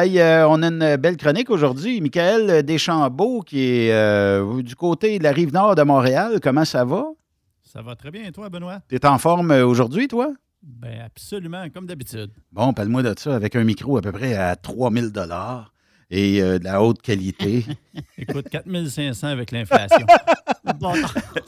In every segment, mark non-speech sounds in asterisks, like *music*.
Hey, euh, on a une belle chronique aujourd'hui. Michael Deschambault, qui est euh, du côté de la rive nord de Montréal. Comment ça va? Ça va très bien, et toi, Benoît? Tu es en forme euh, aujourd'hui, toi? Ben absolument, comme d'habitude. Bon, parle-moi de ça avec un micro à peu près à 3000 et euh, de la haute qualité. *laughs* Écoute, 4500 avec l'inflation. *laughs* bon,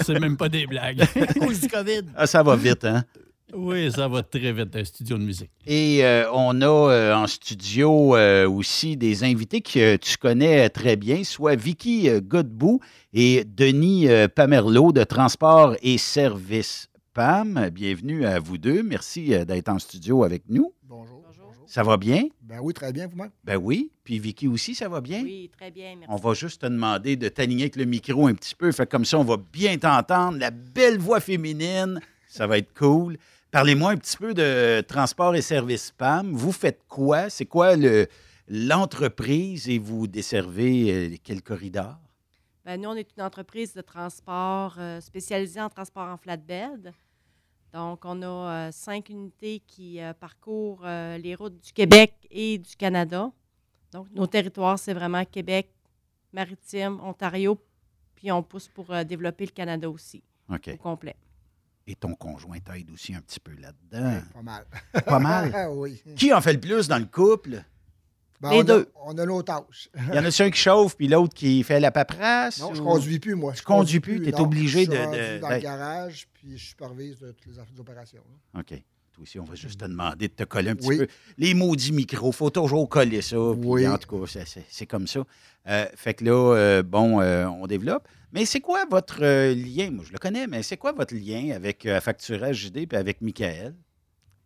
c'est même pas des blagues. *laughs* Cause du COVID. Ah, ça va vite, hein? Oui, ça va très vite, un studio de musique. Et euh, on a euh, en studio euh, aussi des invités que tu connais très bien, soit Vicky euh, Godbout et Denis euh, Pamerlot de Transport et Services PAM. Bienvenue à vous deux. Merci euh, d'être en studio avec nous. Bonjour. Ça va bien? Ben oui, très bien, vous-même? Ben oui. Puis Vicky aussi, ça va bien? Oui, très bien, merci. On va juste te demander de t'aligner avec le micro un petit peu. Fait comme ça, on va bien t'entendre. La belle voix féminine, ça va être cool. Parlez-moi un petit peu de Transport et Services PAM. Vous faites quoi? C'est quoi le- l'entreprise et vous desservez euh, quel corridor? Ben, nous, on est une entreprise de transport euh, spécialisée en transport en flatbed. Donc, on a euh, cinq unités qui euh, parcourent les routes du Québec et du Canada. Donc, nos territoires, c'est vraiment Québec, Maritime, Ontario, puis on pousse pour développer le Canada aussi, au complet. Et ton conjoint t'aide aussi un petit peu là-dedans. Pas mal. Pas mal? *laughs* oui. Qui en fait le plus dans le couple? Ben, Les on a- deux. on a nos tâches. Il y en a un qui chauffe, puis l'autre qui fait la paperasse? Non, je ou- conduis plus, moi. Je Tu conduis plus, t'es non. obligé Je suis de- rendu de- dans le garage, puis je supervise toutes les affaires d'opération. là. OK. Aussi, on va juste te demander de te coller un petit Oui. peu. Les maudits micros, faut toujours coller ça. puis Oui. En tout cas, c'est- comme ça. Euh, fait que là, euh, bon, euh, on développe. Mais c'est quoi votre euh, lien? Moi, je le connais, mais c'est quoi votre lien avec euh, Facturage JD et avec Michael?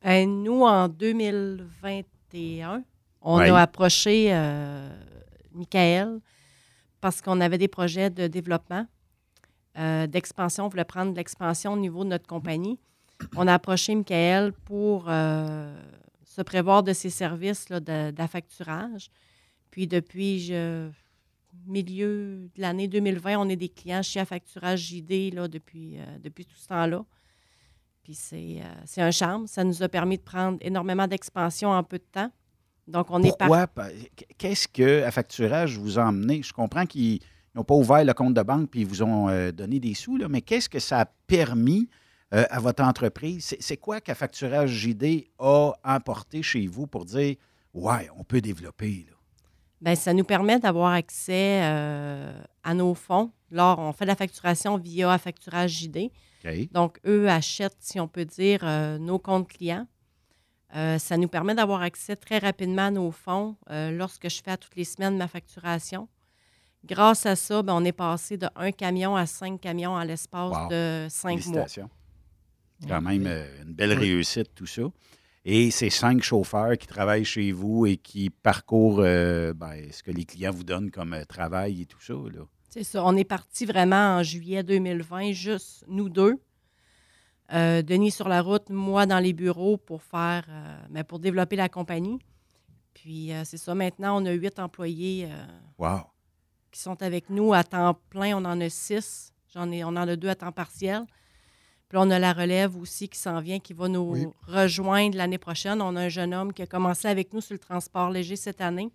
Ben, nous, en 2021, on a approché euh, Michael parce qu'on avait des projets de développement, euh, d'expansion. On voulait prendre de l'expansion au niveau de notre compagnie. On a approché Michael pour euh, se prévoir de ses services d'affacturage. Puis depuis je- milieu de l'année 2020, on est des clients chez Affacturage JD là, depuis, euh, depuis tout ce temps-là. Puis c'est euh, c'est un charme. Ça nous a permis de prendre énormément d'expansion en peu de temps. Donc, on est Pourquoi? Pa- Qu'est-ce que à Facturage vous a emmené? Je comprends qu'ils n'ont pas ouvert le compte de banque puis ils vous ont donné des sous, mais qu'est-ce que ça a permis euh, à votre entreprise? C'est- quoi qu'à Facturage JD a emporté chez vous pour dire Ouais, on peut développer? Là? Bien, ça nous permet d'avoir accès euh, à nos fonds. Là, on fait la facturation via Affacturage JD. OK. Donc, eux achètent, si on peut dire, euh, nos comptes clients. Euh, ça nous permet d'avoir accès très rapidement à nos fonds euh, lorsque je fais à toutes les semaines ma facturation. Grâce à ça, ben, on est passé de un camion à cinq camions en l'espace Wow. de cinq mois. Quand même euh, une belle réussite, tout ça. Et ces cinq chauffeurs qui travaillent chez vous et qui parcourent euh, ben, ce que les clients vous donnent comme euh, travail et tout ça. Là. C'est ça. On est parti vraiment en juillet 2020, juste nous deux. Euh, Denis sur la route, moi dans les bureaux pour faire, ben, pour développer la compagnie. Puis c'est ça. Maintenant, on a huit employés Wow. qui sont avec nous à temps plein. On en a six. J'en ai, on en a deux à temps partiel. Puis là, on a la relève aussi qui s'en vient, qui va nous Oui. rejoindre l'année prochaine. On a un jeune homme qui a commencé avec nous sur le transport léger cette année.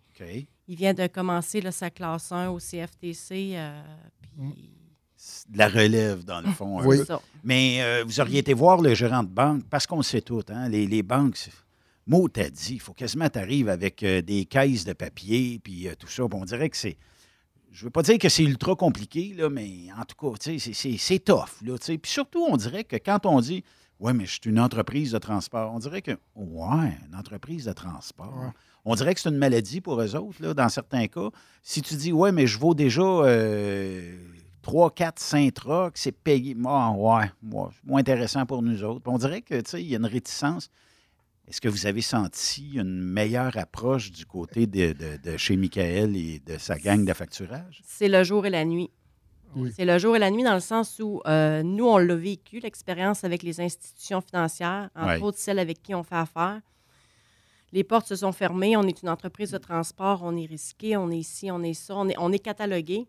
Il vient de commencer là, sa classe 1 au CFTC. euh, puis C'est de la relève, dans le fond. Oui. ça. Mais euh, vous auriez été voir le gérant de banque, parce qu'on le sait tout, hein, les, les banques, mot t'a dit, il faut quasiment t'arrives avec euh, des caisses de papier, puis euh, tout ça. Puis on dirait que c'est. Je veux pas dire que c'est ultra compliqué, là, mais en tout cas, tu sais, c'est- tough. Là, tu sais. puis surtout, on dirait que quand on dit Ouais, mais je suis une entreprise de transport, on dirait que Ouais, une entreprise de transport. Ouais. On dirait que c'est une maladie pour eux autres, là, dans certains cas. Si tu dis Ouais, mais je vaux déjà euh, 3, 4, 5 trucks, c'est payé. Ah, ouais, c'est moins intéressant pour nous autres. Puis on dirait que, tu sais, il y a une réticence. Est-ce que vous avez senti une meilleure approche du côté de, de- de chez Michael et de sa gang de facturage? C'est le jour et la nuit. Oui. C'est le jour et la nuit dans le sens où euh, nous, on l'a vécu, l'expérience avec les institutions financières, entre autres celles avec qui on fait affaire. Les portes se sont fermées. On est une entreprise de transport. On est risqué. On est ici, on est ça. On est, on est catalogué.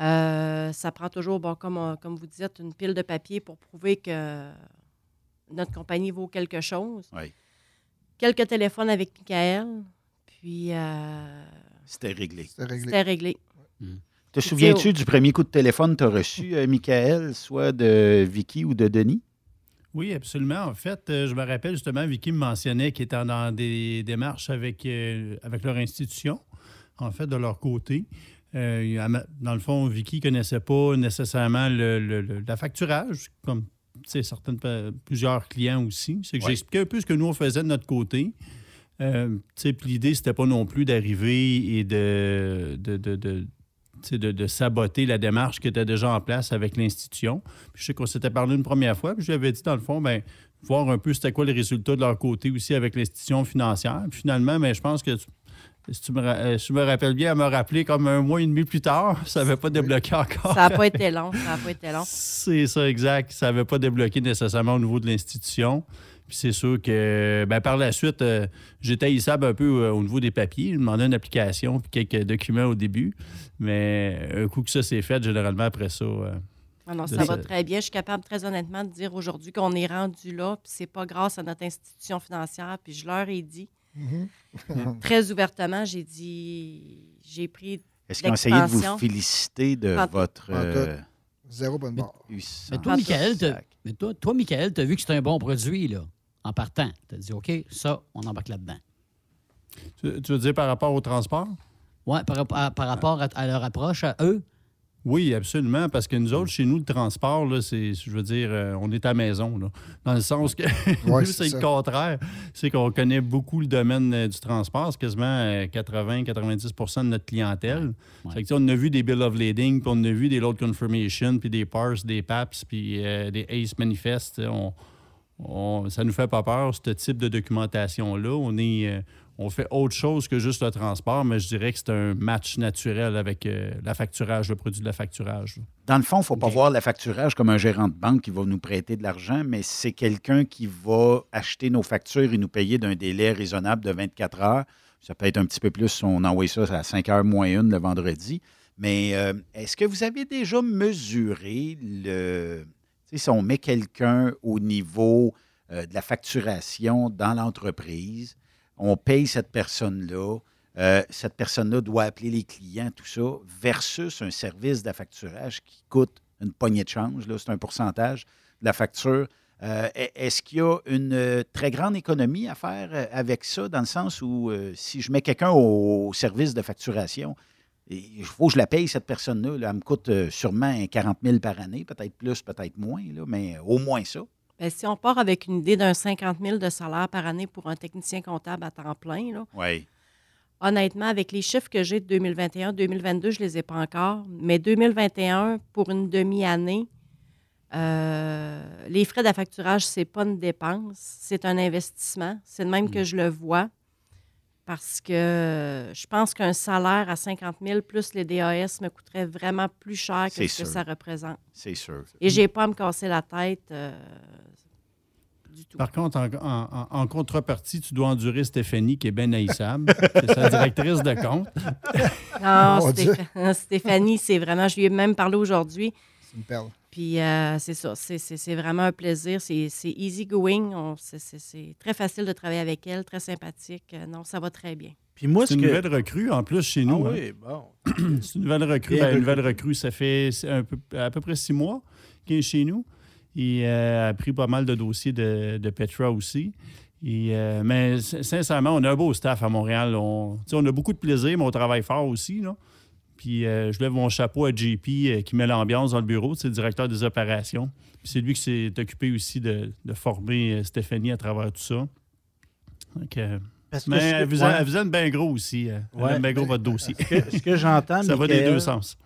Euh, ça prend toujours, bon, comme, vous dites, une pile de papier pour prouver que notre compagnie vaut quelque chose. Oui. Quelques téléphones avec Michael. Puis, euh, C'était réglé. C'était réglé. c'était réglé. Te souviens-tu du premier coup de téléphone que tu as reçu, euh, Michael, soit de Vicky ou de Denis? Oui, absolument. En fait, euh, je me rappelle justement, Vicky me mentionnait qu'ils étaient dans des démarches avec, euh, avec leur institution, en fait, de leur côté. Euh, dans le fond, Vicky ne connaissait pas nécessairement le, le- le- la facturage, comme certaines, plusieurs clients aussi. C'est que Ouais. expliqué un peu ce que nous, on faisait de notre côté. Euh, l'idée, c'était pas non plus d'arriver et de, de, de- de- tu sais, de, de saboter la démarche qui était déjà en place avec l'institution. Puis je sais qu'on s'était parlé une première fois, puis je lui avais dit, dans le fond, ben, voir un peu c'était quoi les résultats de leur côté aussi avec l'institution financière. Puis finalement, ben, je pense que, tu- si tu me, euh, si je me rappelle bien, elle m'a rappelé comme un mois et demi plus tard, *laughs* ça n'avait pas débloqué encore. Ça n'a pas été long. Ça n'a pas été long. *laughs* C'est ça, exact. Ça n'avait pas débloqué nécessairement au niveau de l'institution. Puis c'est sûr que ben, par la suite, euh, j'étais haïssable un peu euh, au niveau des papiers. Je demandais une application puis quelques documents au début. Mais un coup que ça s'est fait, généralement après ça. euh, Non, non, ça va ça. très bien. Je suis capable, très honnêtement, de dire aujourd'hui qu'on est rendu là, puis c'est pas grâce à notre institution financière. Puis je leur ai dit, Mhm. très ouvertement, j'ai dit, j'ai pris. Est-ce qu'ils ont essayé de vous féliciter de votre. Euh, Zéro bonne barre. Mais toi, Michael, t'as- Sac? mais toi, toi, Michael, tu as vu que c'était un bon produit, là, en partant. Tu as dit, OK, ça, on embarque là-dedans. tu, tu veux dire par rapport au transport? Oui, par, par rapport à, à leur approche, à eux. Oui, absolument. Parce que nous autres, chez nous, le transport, là, c'est, je veux dire, euh, on est à maison. Là, dans le sens que *laughs* Ouais, nous, c'est le contraire. C'est qu'on connaît beaucoup le domaine euh, du transport. C'est quasiment 80-90% de notre clientèle. Ouais. Fait que, tu sais, on a vu des Bill of Lading, puis on a vu des Load Confirmation, puis des PARS, des PAPS, puis euh, des ACE Manifest. On, on- ça nous fait pas peur, ce type de documentation-là. On est... on fait autre chose que juste le transport, mais je dirais que c'est un match naturel avec euh, la facturage, le produit de la facturage. Dans le fond, il ne faut pas voir la facturage comme un gérant de banque qui va nous prêter de l'argent, mais c'est quelqu'un qui va acheter nos factures et nous payer d'un délai raisonnable de 24 heures. Ça peut être un petit peu plus si on envoie ça à 5 heures moins une le vendredi. Mais euh, est-ce que vous avez déjà mesuré le. Si on met quelqu'un au niveau euh, de la facturation dans l'entreprise, on paye cette personne-là, euh, cette personne-là doit appeler les clients, tout ça, versus un service d'affacturage qui coûte une poignée de change, c'est un pourcentage de la facture. Euh, est- Est-ce qu'il y a une euh, très grande économie à faire avec ça, dans le sens où si je mets quelqu'un au, service de facturation, il faut que je la paye, cette personne-là, là, elle me coûte sûrement un 40 000 par année, peut-être plus, peut-être moins, mais au moins ça. Ben, si on part avec une idée d'un 50 000 de salaire par année pour un technicien comptable à temps plein, là, honnêtement, avec les chiffres que j'ai de 2021, 2022, je ne les ai pas encore, mais 2021, pour une demi-année, euh, les frais d'affacturage, ce n'est pas une dépense, c'est un investissement. C'est de même que je le vois. Parce que je pense qu'un salaire à 50 000 plus les DAS me coûterait vraiment plus cher que ce que ça représente. C'est sûr. Et je n'ai pas à me casser la tête euh, du tout. Par contre, en, en- en- en contrepartie, tu dois endurer Stéphanie, qui est bien haïssable. c'est sa directrice de compte. Non. Stéph- Stéphanie, c'est vraiment, je lui ai même parlé aujourd'hui. C'est une perle. Puis euh, c'est ça, c'est- c'est c'est vraiment un plaisir. C'est c'est easy going. On- c'est- C'est c'est très facile de travailler avec elle, très sympathique. Euh, non, ça va très bien. Puis moi, C'est ce une que. nouvelle recrue, en plus, chez Ah nous. hein. oui, bon. *clears throat* C'est une nouvelle recrue. Ben, une nouvelle recrue, ça fait un peu- à peu près six mois qu'elle est chez nous. Et euh, a pris pas mal de dossiers de, de Petra aussi. Et, euh, mais sin- sincèrement, on a un beau staff à Montréal. On, on a beaucoup de plaisir, mais on travaille fort aussi. Là. Puis euh, je lève mon chapeau à JP euh, qui met l'ambiance dans le bureau. C'est le directeur des opérations. Puis c'est lui qui s'est occupé aussi de, de former euh, Stéphanie à travers tout ça. Donc, euh, Parce que mais elle vous, ouais. elle vous aime bien gros aussi. Elle Ouais. aime bien gros votre dossier. Ce que, ce que j'entends, *laughs* Ça va des deux sens.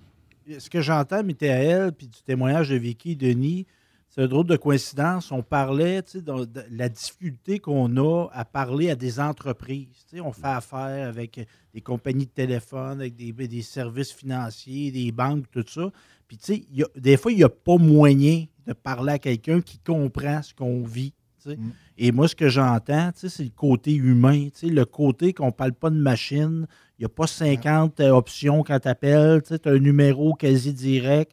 ce que j'entends, Michael, puis du témoignage de Vicky et Denis, c'est un drôle de coïncidence. On parlait de, la difficulté qu'on a à parler à des entreprises. On fait affaire avec des compagnies de téléphone, avec des, des services financiers, des banques, tout ça. Puis, tu sais, il y a- des fois, il n'y a pas moyen de parler à quelqu'un qui comprend ce qu'on vit. Mm. Et moi, ce que j'entends, c'est le côté humain, le côté qu'on ne parle pas de machine. Il n'y a pas 50 euh, options quand tu appelles. Tu as un numéro quasi direct.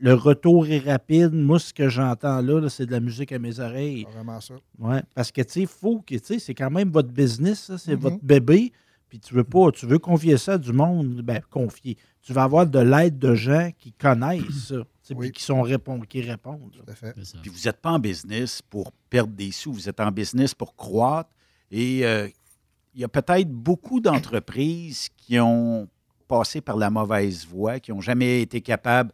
Le retour est rapide. Moi, ce que j'entends là, là, c'est de la musique à mes oreilles. C'est Vraiment ça. Ouais, parce que, tu sais, faut que, tu sais, c'est quand même votre business, ça, c'est Mhm. votre bébé. Puis tu veux pas, tu veux confier ça à du monde, ben confier. Tu vas avoir de l'aide de gens qui connaissent ça, tu sais, Oui. puis qui sont répondent, qui répondent. Tout à fait. Puis vous n'êtes pas en business pour perdre des sous, vous êtes en business pour croître. Et euh, il y a peut-être beaucoup d'entreprises qui ont passé par la mauvaise voie, qui n'ont jamais été capables.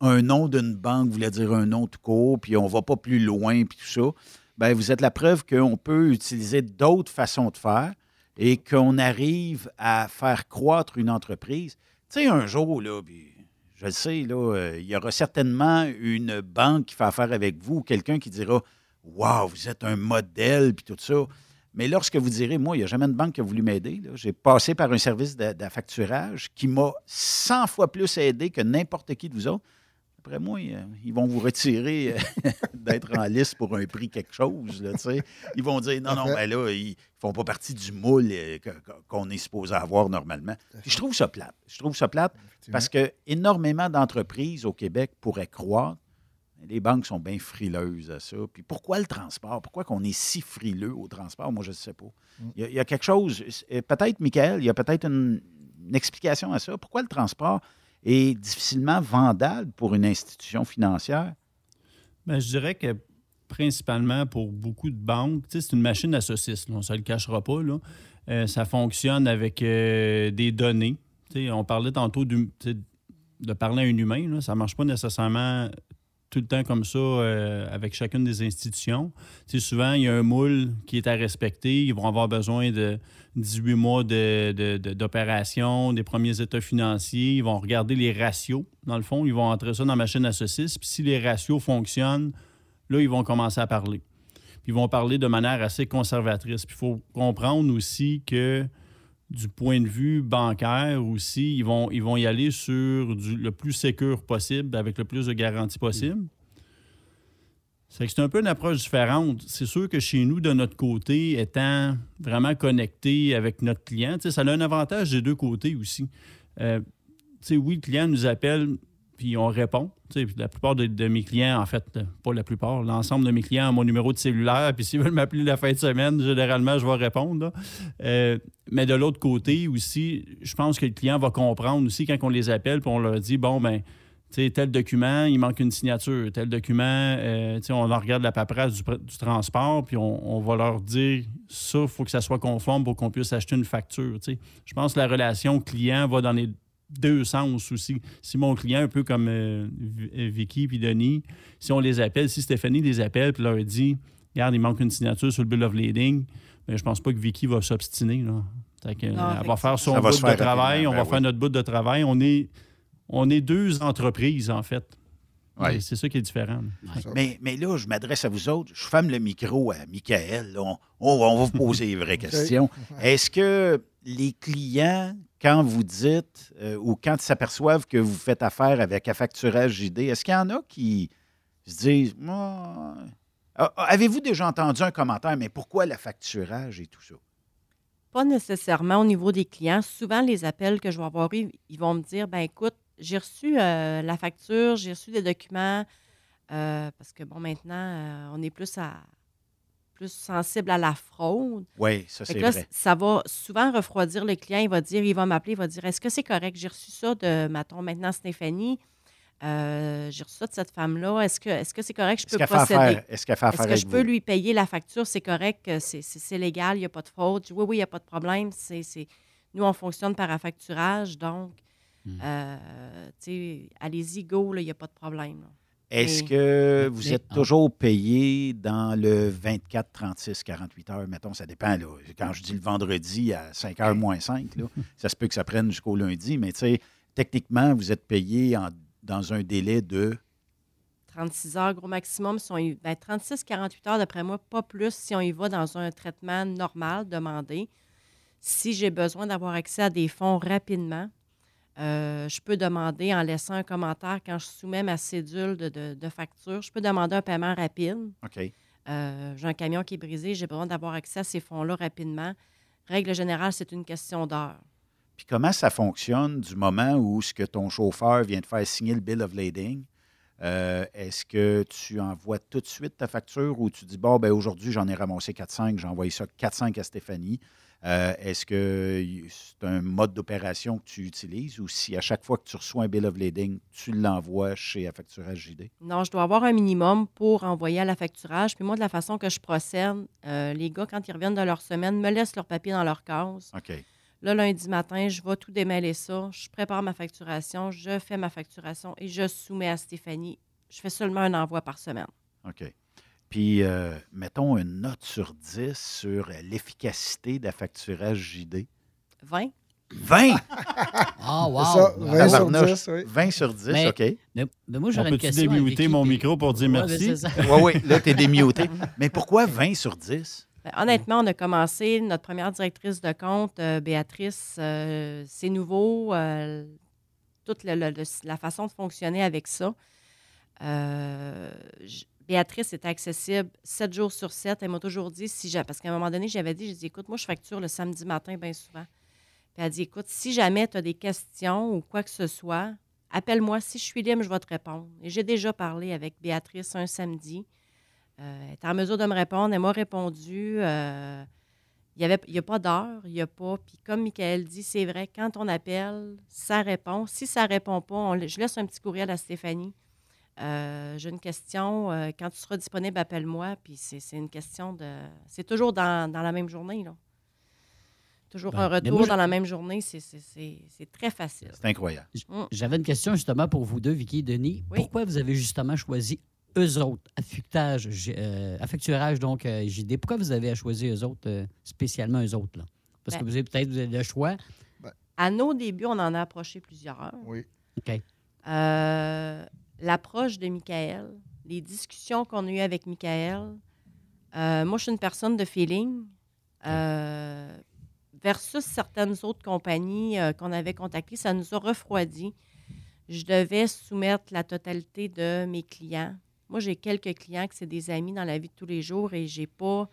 Un nom d'une banque voulait dire un nom tout court, puis on va pas plus loin, puis tout ça. Bien, vous êtes la preuve qu'on peut utiliser d'autres façons de faire et qu'on arrive à faire croître une entreprise. Tu sais, un jour, là, puis je le sais, là, euh, il y aura certainement une banque qui fait affaire avec vous, quelqu'un qui dira Waouh, vous êtes un modèle, puis tout ça. Mais lorsque vous direz, moi, il n'y a jamais une banque qui a voulu m'aider. J'ai passé par un service de, de facturage qui m'a 100 fois plus aidé que n'importe qui de vous autres. Après moi, euh, ils vont vous retirer euh, *laughs* d'être en liste pour un prix quelque chose. Là, ils vont dire, non, non, Parfait. ben là, ils ne font pas partie du moule euh, qu'on est supposé avoir normalement. Puis je trouve ça plate. Je trouve ça plate parce que énormément d'entreprises au Québec pourraient croître. mais Les banques sont bien frileuses à ça. Puis pourquoi le transport? Pourquoi qu'on est si frileux au transport? Moi, je ne sais pas. Il y, a, il y a quelque chose, peut-être, Michael, il y a peut-être une, une explication à ça. Pourquoi le transport est difficilement vendable pour une institution financière? Ben, je dirais que principalement pour beaucoup de banques, c'est une machine à saucisses, là, on ne se le cachera pas. Là. Euh, ça fonctionne avec euh, des données. On parlait tantôt de parler à un humain. Là. Ça ne marche pas nécessairement tout le temps comme ça euh, avec chacune des institutions. Souvent, il y a un moule qui est à respecter. Ils vont avoir besoin de 18 mois de- de- de- d'opération, des premiers états financiers. Ils vont regarder les ratios. Dans le fond, ils vont entrer ça dans la machine à. Puis si les ratios fonctionnent, là, ils vont commencer à parler. Puis ils vont parler de manière assez conservatrice. Puis il faut comprendre aussi que du point de vue bancaire aussi, ils vont, ils vont y aller sur du- le plus sécure possible, avec le plus de garanties possible. C'est un peu une approche différente. C'est sûr que chez nous, de notre côté, étant vraiment connecté avec notre client, ça a un avantage des deux côtés aussi. Euh, oui, le client nous appelle, puis on répond. La plupart de, mes clients, en fait, pas la plupart, l'ensemble de mes clients ont mon numéro de cellulaire, puis *laughs* s'ils veulent m'appeler la fin de semaine, généralement, je vais répondre. Euh, mais de l'autre côté aussi, je pense que le client va comprendre aussi quand on les appelle, puis on leur dit, bon, ben tel document, il manque une signature. Tel document, euh, on regarde la paperasse du, du transport, puis on, va leur dire ça, il faut que ça soit conforme pour qu'on puisse acheter une facture. Je pense que la relation client va dans les deux sens aussi. Si mon client, un peu comme euh, euh, Vicky puis Denis, si on les appelle, si Stéphanie les appelle puis leur dit Regarde, il manque une signature sur le bill of lading, ben, je pense pas que Vicky va s'obstiner. là. Fait que, elle va faire son bout de faire travail, on ben va oui. faire notre bout de travail. On est, on est deux entreprises, en fait. Ouais. C'est ça qui est différent. Mais, mais là, je m'adresse à vous autres. Je ferme le micro à Michael. on va vous poser les vraies *laughs* questions. *laughs* Est-ce que les clients, quand vous dites euh, ou quand ils s'aperçoivent que vous faites affaire avec Affacturage JD, est-ce qu'il y en a qui se disent Ah, ah, Avez-vous déjà entendu un commentaire, mais pourquoi la facturage et tout ça? Pas nécessairement au niveau des clients. Souvent, les appels que je vais avoir ils vont me dire ben écoute, j'ai reçu euh, la facture, j'ai reçu des documents, euh, parce que bon, maintenant, euh, on est plus à plus sensible à la fraude. Oui, ça c'est que là, vrai. ça va souvent refroidir le client. Il va dire, il va m'appeler, il va dire Est-ce que c'est correct? J'ai reçu ça de, mettons, maintenant Stéphanie. Euh, j'ai reçu ça de cette femme-là. Est-ce que est-ce que c'est correct? Je Est-ce peux fait procéder? est-ce qu'elle fait Est-ce affaire que avec je peux vous? lui payer la facture? C'est correct, euh, c'est- c'est c'est légal, il n'y a pas de fraude. Je dis, oui, oui, il n'y a pas de problème. C'est c'est- Nous, on fonctionne par affacturage, donc, Hmm. euh, allez-y, go, là, il n'y a pas de problème. là. Est-ce que vous êtes ah. toujours payé dans le 24, 36, 48 heures? Mettons, ça dépend. Là. Quand je dis le vendredi à 5 heures moins 5, là, *laughs* ça se peut que ça prenne jusqu'au lundi, mais tu sais, techniquement, vous êtes payé en- dans un délai de. 36 heures, gros maximum. Si on y- ben, 36-48 heures, d'après moi, pas plus si on y va dans un traitement normal demandé. Si j'ai besoin d'avoir accès à des fonds rapidement, euh, je peux demander en laissant un commentaire quand je soumets ma cédule de, de- de facture, je peux demander un paiement rapide. OK. Euh, j'ai un camion qui est brisé, j'ai besoin d'avoir accès à ces fonds-là rapidement. Règle générale, c'est une question d'heure. Puis comment ça fonctionne du moment où ce que ton chauffeur vient de faire signer le bill of lading? euh, Est-ce que tu envoies tout de suite ta facture ou tu dis, bon, ben aujourd'hui, j'en ai ramassé 4-5, j'ai envoyé ça 4-5 à Stéphanie. Euh, Est-ce que c'est un mode d'opération que tu utilises ou si à chaque fois que tu reçois un bill of lading, tu l'envoies chez Affacturage JD? Non, je dois avoir un minimum pour envoyer à la facturage. Puis moi, de la façon que je procède, euh, les gars, quand ils reviennent de leur semaine, me laissent leur papier dans leur case. OK. Là, lundi matin, je vais tout démêler ça. Je prépare ma facturation, je fais ma facturation et je soumets à Stéphanie. Je fais seulement un envoi par semaine. OK. Puis, euh, mettons une note sur 10 sur l'efficacité d'affacturage JD. 20. 20! *laughs* Ah, wow! C'est ça, Bravo. 20 sur Tabarnouche. 10, oui. 20 sur 10, Mais- OK. Mais, mais moi, j'aurais une question. à démuter mon micro pour dire Ouais, merci? Oui, oui, là, tu es démuté. *laughs* Mais pourquoi 20 sur 10? Ben, honnêtement, on a commencé, notre première directrice de compte, euh, Béatrice, euh, c'est nouveau, euh, toute le- le- le- la façon de fonctionner avec ça. Euh, Béatrice était accessible 7 jours sur 7. Elle m'a toujours dit, si j'a- parce qu'à un moment donné, j'avais dit, j'ai écoute, moi, je facture le samedi matin bien souvent. Puis elle a dit, écoute, si jamais tu as des questions ou quoi que ce soit, appelle-moi. Si je suis libre, je vais te répondre. Et j'ai déjà parlé avec Béatrice un samedi. Euh, elle était en mesure de me répondre. Elle m'a répondu. euh, il n'y a pas d'heure, il n'y a pas. Puis comme Michael dit, c'est vrai, quand on appelle, ça répond. Si ça ne répond pas, je laisse un petit courriel à Stéphanie. Euh, J'ai une question. euh, quand tu seras disponible, appelle-moi. Puis c'est c'est une question de. C'est toujours dans, dans la même journée. Là. Toujours Ben, un retour moi, je- dans la même journée. c'est- c'est- C'est c'est très facile. C'est incroyable. J'avais une question justement pour vous deux, Vicky et Denis. Oui. Pourquoi vous avez justement choisi eux autres, affectage, euh, affecturage, donc euh, JD? Pourquoi vous avez choisi eux autres, euh, spécialement eux autres? Là? Parce Ben- que vous avez peut-être vous avez le choix. À nos débuts, on en a approché plusieurs. Oui. OK. Euh, L'approche de Michael, les discussions qu'on a eues avec Michael, euh, moi, je suis une personne de feeling. euh, versus certaines autres compagnies euh, qu'on avait contactées, ça nous a refroidi. Je devais soumettre la totalité de mes clients. Moi, j'ai quelques clients qui c'est des amis dans la vie de tous les jours et j'ai pas.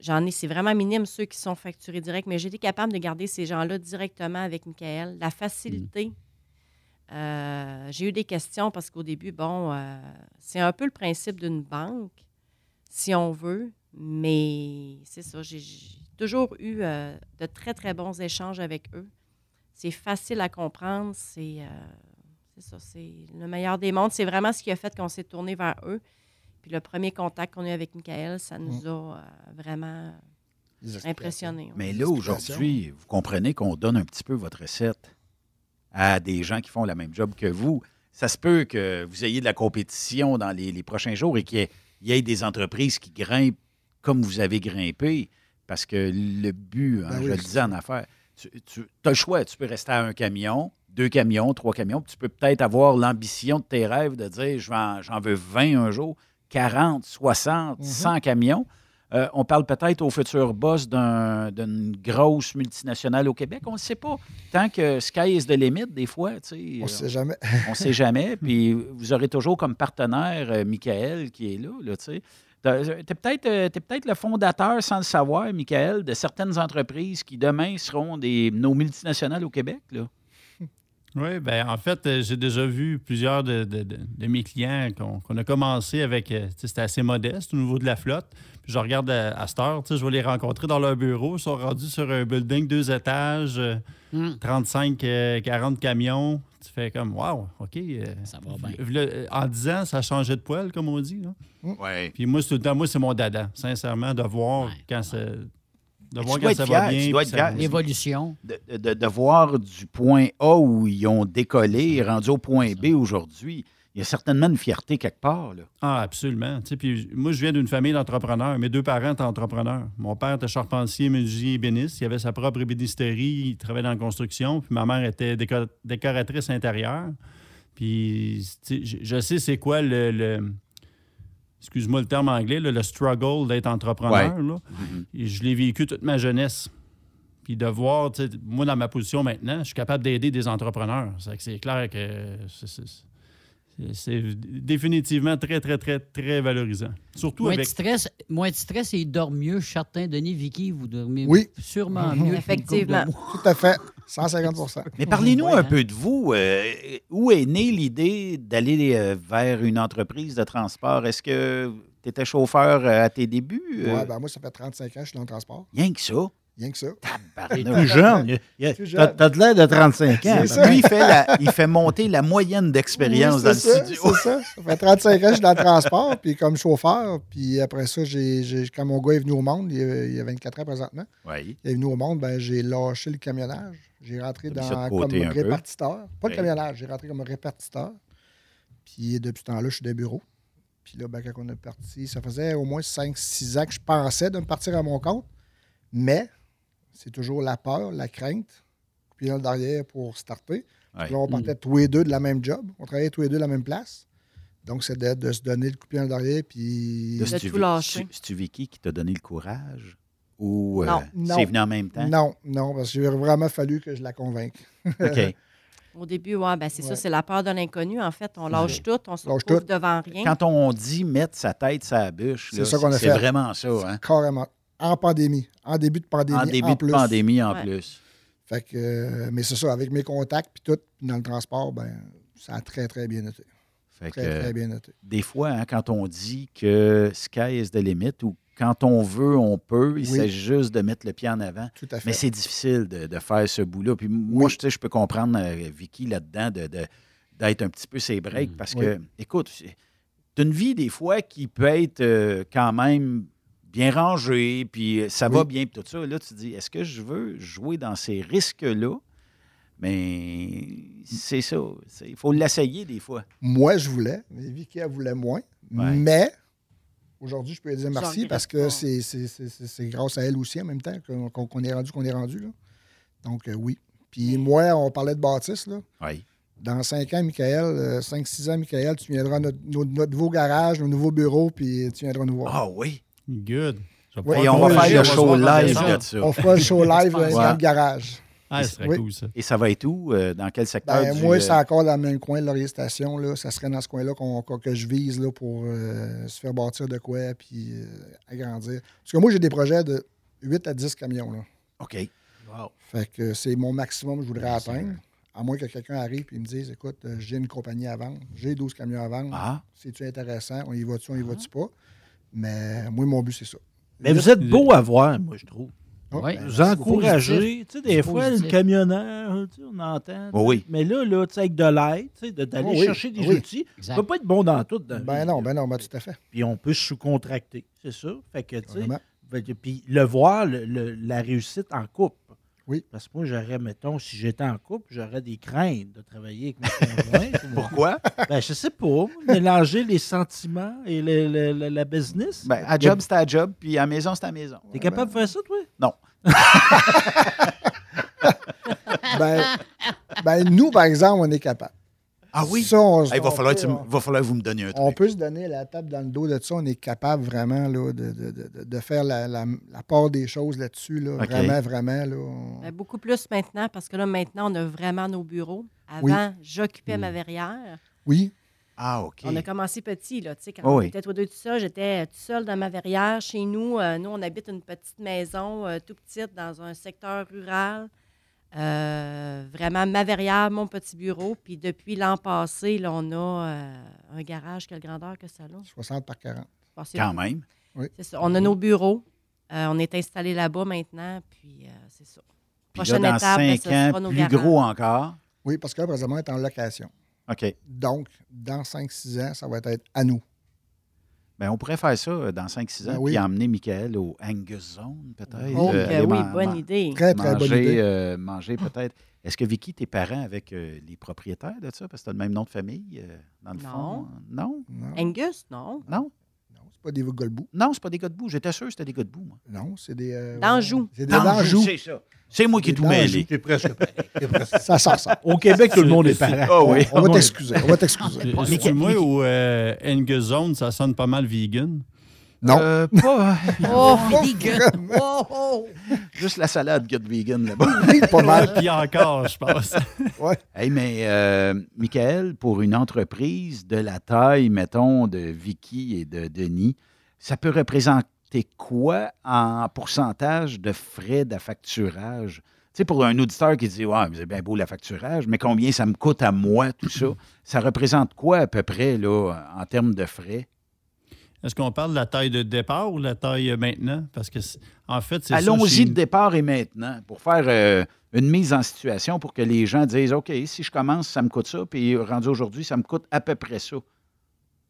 J'en ai, c'est vraiment minime ceux qui sont facturés direct, mais été capable de garder ces gens-là directement avec Michael. La facilité. Euh, j'ai eu des questions parce qu'au début, bon, euh, c'est un peu le principe d'une banque, si on veut, mais c'est ça. J'ai toujours eu euh, de très, très bons échanges avec eux. C'est facile à comprendre, c'est euh, c'est ça, c'est le meilleur des mondes. C'est vraiment ce qui a fait qu'on s'est tourné vers eux. Puis le premier contact qu'on a eu avec Michael, ça nous a euh, vraiment impressionnés. Mais là, aujourd'hui, vous comprenez qu'on donne un petit peu votre recette à des gens qui font la même job que vous. Ça se peut que vous ayez de la compétition dans les, les prochains jours et qu'il y, ait- il y ait des entreprises qui grimpent comme vous avez grimpé, parce que le but, hein, Ben je oui, le disais en affaires, tu, as le choix. Tu peux rester à un camion, deux camions, trois camions, puis tu peux peut-être avoir l'ambition de tes rêves de dire j'en veux 20 un jour, 40, 60, Mhm. 100 camions. Euh, on parle peut-être au futur boss d'un- d'une grosse multinationale au Québec. On ne sait pas. Tant que sky is the limit, des fois, tu sais, On ne sait jamais. *laughs* on ne sait jamais. Puis vous aurez toujours comme partenaire euh, Michael qui est là, là tu sais. Tu es peut-être euh, peut-être le fondateur, sans le savoir, Michael, de certaines entreprises qui demain seront des, nos multinationales au Québec. Là. Oui, ben en fait, euh, j'ai déjà vu plusieurs de, de- de- de mes clients qu'on qu'on a commencé avec, euh, tu sais, c'était assez modeste au niveau de la flotte. Puis je regarde à, à cette heure, tu sais, je vais les rencontrer dans leur bureau. Ils sont rendus sur un building deux étages, euh, Hum. 35, euh, 40 camions. Tu fais comme, wow, OK. euh, Ça va bien. euh, en 10 ans, ça a changé de poil, comme on dit. là. Ouais. Puis moi, c'est tout le temps, moi, c'est mon dada, sincèrement, de voir Ouais, quand, ouais. ça, de voir quand ça fier, va bien. tu dois puis être ça- fier. L'évolution. De, de- de voir du point A où ils ont décollé, rendu au point B aujourd'hui. Il y a certainement une fierté quelque part. Là. Ah, absolument. Tu sais, puis moi, je viens d'une famille d'entrepreneurs. Mes deux parents étaient entrepreneurs. Mon père était charpentier, menuisier, ébéniste. Il avait sa propre ébénisterie. Il travaillait dans la construction. Puis ma mère était déco- décoratrice intérieure. Puis tu sais, je, je sais c'est quoi le... le- Excuse-moi le terme anglais, là, le struggle d'être entrepreneur. là. Et je l'ai vécu toute ma jeunesse. Puis de voir, moi, dans ma position maintenant, je suis capable d'aider des entrepreneurs. C'est que c'est clair que c'est- c'est- c'est- définitivement très, très, très, très valorisant. Surtout Moins de avec. stress, moins de stress et il dort mieux. Je suis certain, Denis, Vicky, vous dormez Oui. sûrement Mhm. mieux. Effectivement. Tout à fait. 150% *laughs* Mais parlez-nous Ouais, un hein? peu de vous. Euh, où est née l'idée d'aller euh, vers une entreprise de transport? Est-ce que tu étais chauffeur euh, à tes débuts? Euh, Ouais, ben moi, ça fait 35 ans que je suis dans le transport. Rien que ça. Rien que ça. Il est plus jeune. T'as jeune. t'as de l'air de 35 ans. Ça. Lui, il fait, la- il fait monter la moyenne d'expérience Oui, dans le ça, studio. C'est ça. Ça fait 35 ans que je suis dans le transport, puis comme chauffeur. Puis après ça, j'ai, j'ai- quand mon gars est venu au monde, il y a, il y a 24 ans présentement, Oui. il est venu au monde, ben, j'ai lâché le camionnage. J'ai rentré dans, comme peu. répartiteur. Pas le camionnage, j'ai rentré comme répartiteur. Puis depuis ce temps-là, je suis des bureaux. Puis là, ben, quand on est parti, ça faisait au moins 5-6 ans que je pensais de me partir à mon compte. Mais c'est toujours la peur, la crainte, puis dans le derrière pour starter. Ouais. Là, on partait tous les deux de la même job. On travaillait tous les deux de la même place. Donc, c'est de, de se donner le coup de pied dans le derrière. Puis. De tout lâcher. c'est- C'est-tu Vicky qui t'a donné le courage? Ou euh, c'est venu en même temps? Non, non, parce qu'il a vraiment fallu que je la convainque. *laughs* OK. Au début, ouais, ben c'est ça, c'est la peur de l'inconnu. En fait, on lâche tout, on se Lâche retrouve tout. devant rien. Quand on dit mettre sa tête sa bûche, C'est vraiment ça. Hein? Carrément. En pandémie. En début de pandémie. En début en de plus. pandémie en Ouais. plus. Fait que, euh, mais c'est ça, avec mes contacts puis tout, dans le transport, ben, ça a très, très bien été. Fait que, Très, très bien été. des fois, hein, quand on dit que sky is the limit ou quand on veut, on peut, il Oui. s'agit juste de mettre le pied en avant. Tout à fait. Mais c'est difficile de, de faire ce bout-là. Puis moi, Oui. je, je peux comprendre euh, Vicky là-dedans de, de- d'être un petit peu ses breaks Mm. parce Oui. que, écoute, c'est une vie des fois qui peut être euh, quand même bien rangée, puis euh, ça va bien, puis tout ça. Là, tu te dis, est-ce que je veux jouer dans ces risques-là? Mais c'est ça. Il faut l'essayer des fois. Moi, je voulais, mais Vicky, elle voulait moins. Ouais. Mais aujourd'hui, je peux lui dire merci parce que c'est, c'est- c'est- c'est- c'est grâce à elle aussi en même temps qu'on, est rendu qu'on est rendu. Là. Donc, euh, oui. Puis moi, on parlait de bâtisse. Là. Oui. Dans cinq ans, Michael, 5-6 ans, Michael, tu viendras à notre, notre- notre nouveau garage, nos nouveaux bureaux, puis tu viendras nous voir. Ah oui? Good. Ouais, Et on va faire le show live ça. On fera le show live dans Ouais. le garage. Ah, ce serait Oui. cool, ça. Et ça va être où? euh, dans quel secteur? Ben, du, moi, euh, c'est encore dans le même coin de Laurier Station. Là. Ça serait dans ce coin-là que je vise là, pour euh, se faire bâtir de quoi puis euh, agrandir. Parce que moi, j'ai des projets de 8 à 10 camions. Là. OK. Fait que c'est mon maximum que je voudrais atteindre. À moins que quelqu'un arrive et me dise Écoute, euh, j'ai une compagnie à vendre, j'ai 12 camions à vendre. Ah, C'est-tu intéressant? On y va-tu, on y va-tu pas? Mais moi, mon but, c'est ça. Mais vous êtes beau à voir, moi, je trouve. Oh, Ouais. ben, Vous encouragez. Tu sais, des fois, positif. le camionneur, tu sais, on entend. Oui. Mais là, là, tu sais, avec de l'aide, tu sais, de- d'aller Oui, chercher des oui. outils. Tu Exact. peux pas être bon dans tout. dans ben non, ben non, ben tout à fait. Puis on peut se sous-contracter, c'est ça. Fait que, tu sais, puis le voir, le- le- la réussite en couple. Oui. Parce que moi, j'aurais, mettons, si j'étais en couple, j'aurais des craintes de travailler avec *laughs* mon conjoint. pourquoi? ben, je sais pas. Mélanger les sentiments et le- le- le- la business. Ben, à job, c'est à job, puis à la maison, c'est à la maison. T'es capable de faire ça, toi? *laughs* Ben, ben, nous, par exemple, on est capable. Ah oui? Ça, on- Hey, il va, on falloir peut- tu va falloir que vous me donniez un On truc. peut se donner la table dans le dos de ça. On est capable vraiment là, de, de- de- de faire la, la- la part des choses là-dessus. Là. Vraiment, vraiment. Là, on- Ben, beaucoup plus maintenant, parce que là, maintenant, on a vraiment nos bureaux. Avant, Oui. j'occupais ma verrière. Oui, Ah, OK. On a commencé petit, là. Tu sais, quand Oh on était tous deux tout seuls, j'étais tout seul dans ma verrière. Chez nous, euh, nous, on habite une petite maison euh, tout petite dans un secteur rural. Euh, vraiment, ma verrière, mon petit bureau. Puis depuis l'an passé, là, on a euh, un garage. Quelle grandeur que ça a? 60 par 40. Bon, c'est- Quand même. c'est ça. On a nos bureaux. Euh, on est installé là-bas maintenant. Puis euh, c'est ça. Puis là, Prochaine dans étape, ben, cinq ce sera ans, nos plus garages. gros encore. Oui, parce que là, présentement, on est en location. OK. Donc, dans 5-6 ans, ça va être à nous. Ben, on pourrait faire ça euh, dans 5-6 ans, Ben oui. puis emmener Michael au Angus Zone, peut-être. Oh, euh, aller oui, man- bonne man- idée. Très, très bonne idée. euh, manger peut-être. Est-ce que Vicky, tes parents avec euh, les propriétaires de ça? Parce que tu as le même nom de famille, euh, dans le Non. fond. Non? Non, Angus, non. Non? Non c'est pas des Golbou. Non, c'est pas des gars de boue. J'étais sûr que c'était des gars de boue, moi. Non, c'est des. euh, D'Anjou. C'est des d'Anjou. C'est ça. C'est moi qui ai tout mêlé. T'es presque pareil. T'es presque- Ça sort ça. *laughs* Au Québec, tout le monde est pareil. Ah oui. On va t'excuser. On va t'excuser. C'est moi ou euh, Zone, ça sonne pas mal vegan. Non. Euh, pas, *laughs* Oh, *laughs* Oh, *laughs* oh. juste la salade gut vegan là-bas. Pas mal. Puis encore, je pense. Hey, mais euh, Michael, pour une entreprise de la taille, mettons, de Vicky et de Denis, ça peut représenter quoi en pourcentage de frais d'affacturage? Tu sais, pour un auditeur qui dit Ouais, mais c'est bien beau l'affacturage, mais combien ça me coûte à moi, tout ça? *clears throat* Ça représente quoi à peu près là, en termes de frais? Est-ce qu'on parle de la taille de départ ou de la taille euh, maintenant? Parce que, en fait, c'est Allons-y de départ et maintenant pour faire euh, une mise en situation pour que les gens disent OK, si je commence, ça me coûte ça, puis rendu aujourd'hui, ça me coûte à peu près ça.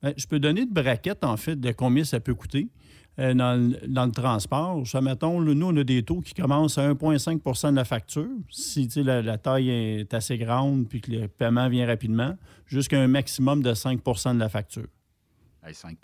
Ben, Je peux donner de braquettes, en fait, de combien ça peut coûter euh, dans, le, dans le transport. Ça, mettons, nous, on a des taux qui commencent à 1,5% de la facture, si la taille est assez grande puis que le paiement vient rapidement, jusqu'à un maximum de 5% de la facture. Hey, 5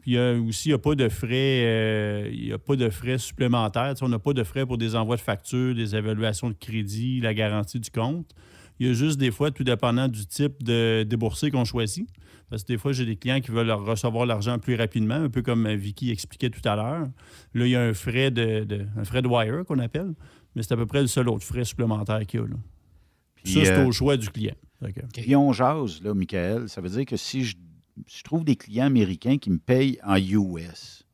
Puis il y a aussi, il n'y a pas de frais, euh, il y a pas de frais supplémentaires. Tu sais, on n'a pas de frais pour des envois de factures, des évaluations de crédit, la garantie du compte. Il y a juste des fois, tout dépendant du type de déboursé qu'on choisit. Parce que des fois, j'ai des clients qui veulent leur recevoir l'argent plus rapidement, un peu comme Vicky expliquait tout à l'heure. Là, il y a un frais de, de- un frais de wire qu'on appelle, mais c'est à peu près le seul autre frais supplémentaire qu'il y a. Là. Puis, ça, c'est euh, au choix du client. Que- Puis on jase, là, Michael. Ça veut dire que si je, je trouve des clients américains qui me payent en US,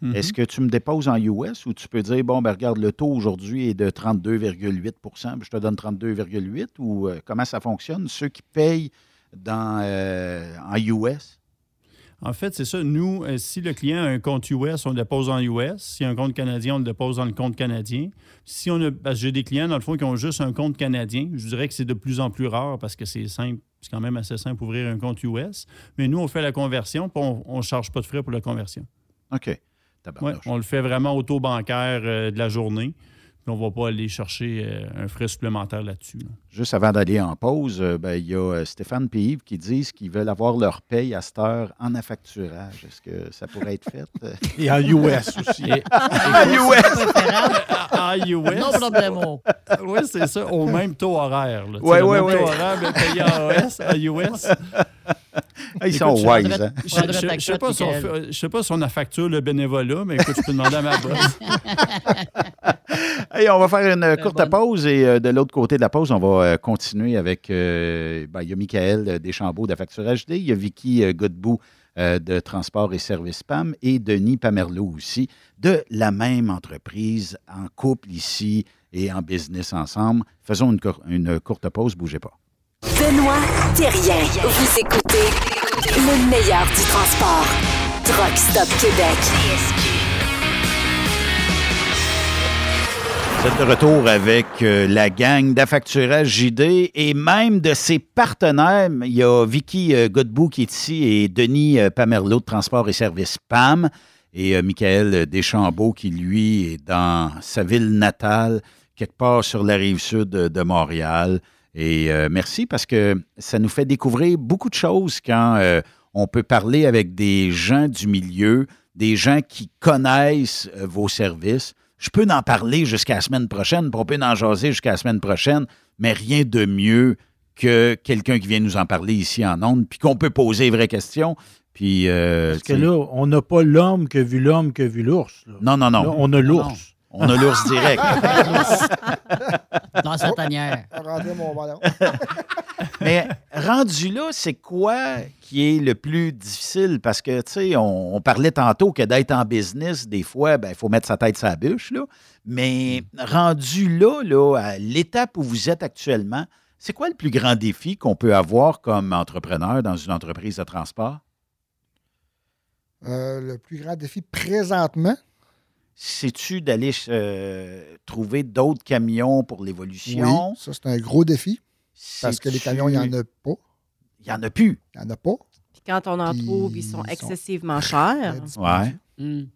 Mhm. est-ce que tu me déposes en US ou tu peux dire, bon, ben regarde, le taux aujourd'hui est de 32,8 puis je te donne 32,8 ou euh, comment ça fonctionne? Ceux qui payent dans, euh, en US? En fait, c'est ça. Nous, euh, si le client a un compte US, on le dépose en US. S'il y a un compte canadien, on le dépose dans le compte canadien. Si on a, parce que j'ai des clients, dans le fond, qui ont juste un compte canadien. Je dirais que c'est de plus en plus rare parce que c'est simple. C'est quand même assez simple ouvrir un compte US. Mais nous, on fait la conversion, puis on ne charge pas de frais pour la conversion. OK. Ouais, on le fait vraiment au taux bancaire euh, de la journée. Puis on ne va pas aller chercher euh, un frais supplémentaire là-dessus. là. Juste avant d'aller en pause, euh, ben, il y a euh, Stéphane et Yves qui disent qu'ils veulent avoir leur paye à cette heure en affacturage. Est-ce que ça pourrait être fait? *laughs* Et en US aussi. Et- *laughs* en US! en US, Non problème. oui, c'est ça, au même taux horaire. sais, Ouais, le ouais, même ouais. taux horaire, mais payé en US, en US. Ah, Ils sont je wise, hein? Je je sais pas si on Michael. fait- je sais pas si on a facture le bénévolat, mais écoute, je peux demander à ma boss. *laughs* Hey, on va faire une courte bonne. pause et euh, de l'autre côté de la pause, on va euh, continuer avec. euh, ben, il y a Michael euh, Deschambault d'Affacturage D, il y a Vicky euh, Godbout de Transport et Services PAM et Denis Pamerlot aussi de la même entreprise en couple ici et en business ensemble. Faisons une courte pause, bougez pas. Benoît Thérien. Vous écoutez le meilleur du transport. Truck Stop Québec. Êtes de retour avec euh, la gang d'Affacturage JD et même de ses partenaires. Il y a Vicky euh, Godbout qui est ici et Denis euh, Pamerlot de Transport et Services PAM et euh, Michael Deschambault qui, lui, est dans sa ville natale, quelque part sur la rive sud de, Montréal. Et merci parce que ça nous fait découvrir beaucoup de choses quand on peut parler avec des gens du milieu, des gens qui connaissent vos services. Je peux en parler jusqu'à la semaine prochaine, puis on peut en jaser jusqu'à la semaine prochaine, mais rien de mieux que quelqu'un qui vient nous en parler ici en ondes, puis qu'on peut poser les vraies questions. Puis, euh, Parce que là, on n'a pas l'homme que vu l'homme que vu l'ours. non, non, non. Là, on a l'ours. On a l'ours direct. *laughs* Dans sa tanière. Mon ballon. *laughs* Mais rendu là, c'est quoi qui est le plus difficile? Parce que, tu sais, on, on parlait tantôt que d'être en business, des fois, ben, il faut mettre sa tête sur la bûche, là. Mais rendu là, là, à l'étape où vous êtes actuellement, c'est quoi le plus grand défi qu'on peut avoir comme entrepreneur dans une entreprise de transport? Euh, le plus grand défi présentement, C'est-tu d'aller euh, trouver d'autres camions pour l'évolution? oui, ça c'est un gros défi parce que les camions, il n'y en a pas. Il n'y en a plus. Il n'y en a pas. Puis quand on en Puis trouve, ils sont excessivement chers. Ouais. Hmm.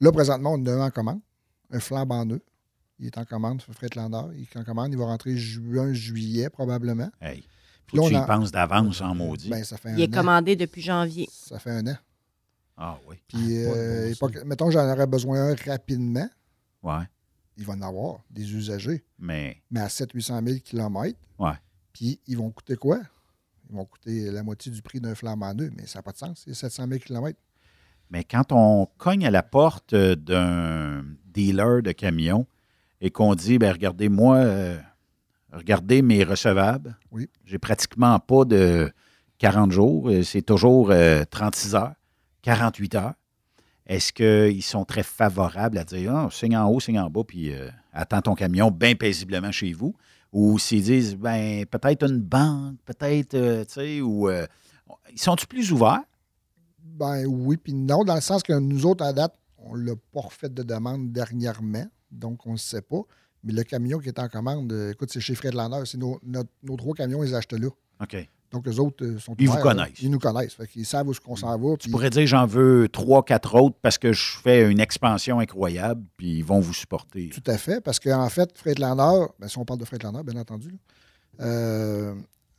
Là, présentement, on a un en commande, un flambe en nœud. Il est en commande sur Freightliner. Il est en commande. Il va rentrer juin, juillet, probablement. Hey, Puis faut là, que tu on y en- penses d'avance en maudit. Ben, ça fait un Il est an. commandé depuis janvier. Ça fait un an. Ah oui. Puis, Ah, euh, bon mettons, j'en aurais besoin un rapidement. Ouais. Il va en avoir des usagers, Mais mais à 700-800 000 km. Ouais. Puis, ils vont coûter quoi? Ils vont coûter la moitié du prix d'un flambe en nœud, mais ça n'a pas de sens. C'est 700 000 km. Mais quand on cogne à la porte euh, d'un dealer de camions et qu'on dit, ben regardez, moi, euh, regardez mes recevables, Oui. j'ai pratiquement pas de 40 jours, c'est toujours euh, 36 heures, 48 heures. Est-ce qu'ils sont très favorables à dire, ah, signe en haut, signe en bas, puis euh, attends ton camion bien paisiblement chez vous? Ou s'ils disent, ben peut-être une banque, peut-être, euh, tu sais, ou... euh, ils sont-ils plus ouverts? Ben oui, puis non, dans le sens que nous autres, à date, on ne l'a pas refait de demande dernièrement, donc on ne sait pas. Mais le camion qui est en commande, écoute, c'est chez Fredlander. C'est nos, nos trois camions, ils achètent là. OK. Donc, les autres euh, sont Ils vous ouverts, connaissent. Ils nous connaissent. Fait qu'ils savent où qu'on s'en va. Tu puis- pourrais dire j'en veux trois, quatre autres parce que je fais une expansion incroyable, puis ils vont vous supporter. Tout à fait, parce qu'en fait, Freightliner, ben, si on parle de Freightliner, bien entendu, là, euh,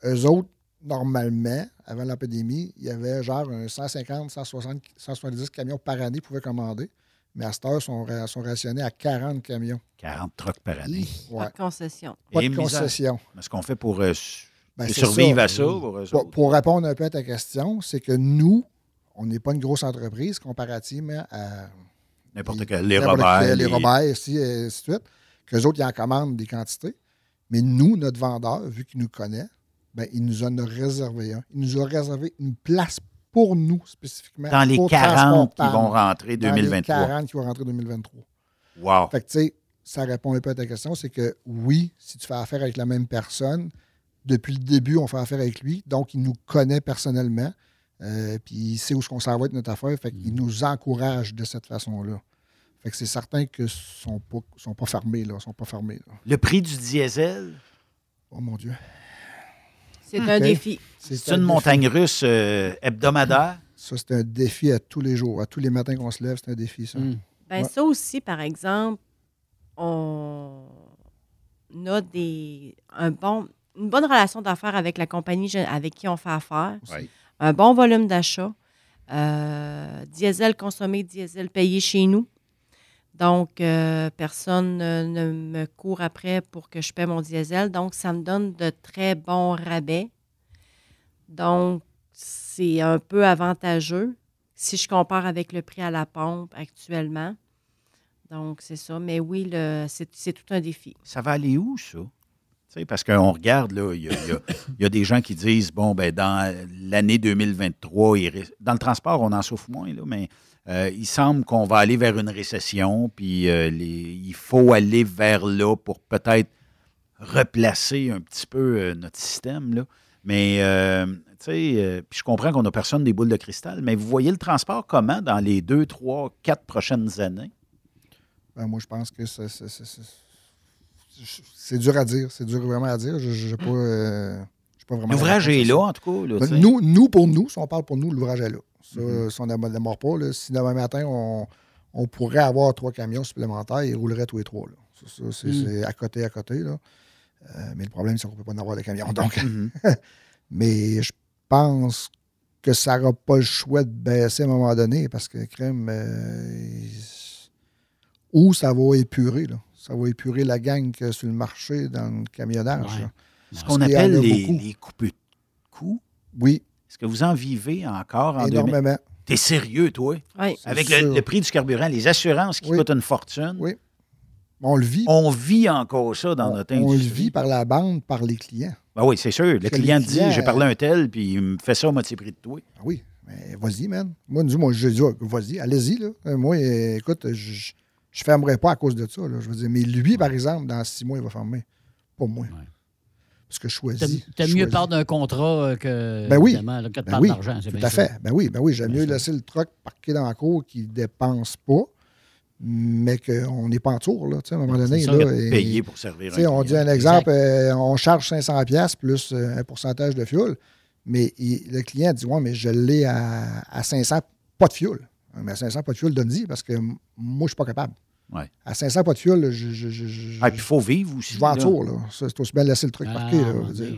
eux autres, normalement, avant la pandémie, il y avait genre un 150, 160, 170 camions par année qu'ils pouvaient commander. Mais à cette heure, ils sont, sont rationnés à 40 camions. 40 trucks par année. Pas de concession. Pas Et de concession. Ce qu'on fait pour euh, Ben, c'est survivre ça. à ça. Pour, répondre un peu à ta question, c'est que nous, on n'est pas une grosse entreprise comparativement à N'importe quel. Les Robert. les les- Robert, ici, et ainsi de suite. Qu'eux autres, ils en commandent des quantités. Mais nous, notre vendeur, vu qu'il nous connaît, ben, il nous en a réservé un. Il nous a réservé une place pour nous, spécifiquement. Dans les pour 40 qui vont rentrer Dans les 2023. 40 qui vont rentrer 2023. Wow. Fait que, tu sais, ça répond un peu à ta question. C'est que oui, si tu fais affaire avec la même personne, depuis le début, on fait affaire avec lui. Donc, il nous connaît personnellement. euh, puis, il sait où est-ce qu'on s'en va avec notre affaire. Fait qu'il nous encourage de cette façon-là. Fait que c'est certain que ne sont pas, sont pas fermés, là. sont pas fermés, là. Le prix du diesel, Oh mon Dieu. C'est un défi. c'est un une défi. montagne russe euh, hebdomadaire? Ça, c'est un défi à tous les jours. À tous les matins qu'on se lève, c'est un défi, ça. Mm. Ben Ouais. ça aussi, par exemple, on a des, un bon, une bonne relation d'affaires avec la compagnie avec qui on fait affaire, Oui. un bon volume d'achat, euh, diesel consommé, diesel payé chez nous. Donc, euh, personne ne, me court après pour que je paie mon diesel. Donc, ça me donne de très bons rabais. Donc, c'est un peu avantageux si je compare avec le prix à la pompe actuellement. Donc, c'est ça. Mais oui, c'est tout un défi. Ça va aller où, ça? Parce qu'on regarde, il y, a- des gens qui disent, bon, ben dans l'année 2023, il ris- dans le transport, on en souffre moins, mais euh, il semble qu'on va aller vers une récession, puis euh, il faut aller vers là pour peut-être replacer un petit peu euh, notre système, là. Mais, tu sais, je comprends qu'on n'a personne des boules de cristal, mais vous voyez le transport comment dans les deux, trois, quatre prochaines années? Ben, moi, je pense que c'est- c'est- c'est- c'est- dur à dire. C'est dur vraiment à dire. Je je- pas, euh, pas vraiment. L'ouvrage est là, en tout cas. là, Ben, nous, nous, pour nous, si on parle pour nous, l'ouvrage est là. Ça, Mhm. Si on ne démarre pas, là, si demain matin, on, on pourrait avoir trois camions supplémentaires, ils rouleraient tous les trois. là. Ça, ça, c'est Mhm. c'est à côté, à côté. Là. Euh, mais le problème, c'est qu'on ne peut pas en avoir de camions. Donc, Mhm. *laughs* mais je pense que ça n'aura pas le choix de baisser à un moment donné parce que crème. euh, ou ça va épurer. Là. Ça va épurer la gang que sur le marché dans le camionnage. Ouais. Ce qu'on appelle a les, coupes de coups. Oui, Est-ce que vous en vivez encore en 2000? énormément. T'es sérieux, toi? Oui. Avec le, prix du carburant, les assurances qui Oui. coûtent une fortune. Oui. On le vit. On vit encore ça dans on, notre on industrie. le vit par la bande, par les clients. Ben oui, c'est sûr. Le client les dit clients, j'ai parlé à un tel, puis il me fait ça à moitié prix de toi. Ah oui, mais vas-y, man. Moi, dis, moi je dis, ah, vas-y, allez-y. Là. Euh, Moi, euh, écoute, je ne fermerai pas à cause de ça. là. Je veux dire, mais lui, par exemple, dans six mois, il va fermer. Pas moi. Ouais. Parce que je choisis. t'as je mieux peur d'un contrat euh, que, Ben oui. là, que de Ben oui, d'argent. Tout bien à fait. Ben oui, ben oui, j'aime mieux sûr. laisser le truck parqué dans la cour qui ne dépense pas, mais qu'on n'est pas en tour, là, tu sais, à un moment donné. Là, et- Payer pour servir Tu un on dit un exemple, euh, on charge 500 pièces plus euh, un pourcentage de fuel, mais il- le client dit ouais, mais je l'ai à, à 500 pas de fuel. Mais à 500 pas de fuel, donne-y parce que moi je suis pas capable. Ouais. À 500 pas de fuel, je je je, je, Ah, puis il faut vivre aussi. je vais en tour là. C'est aussi bien de laisser le truc Ah, parqué. là, dire.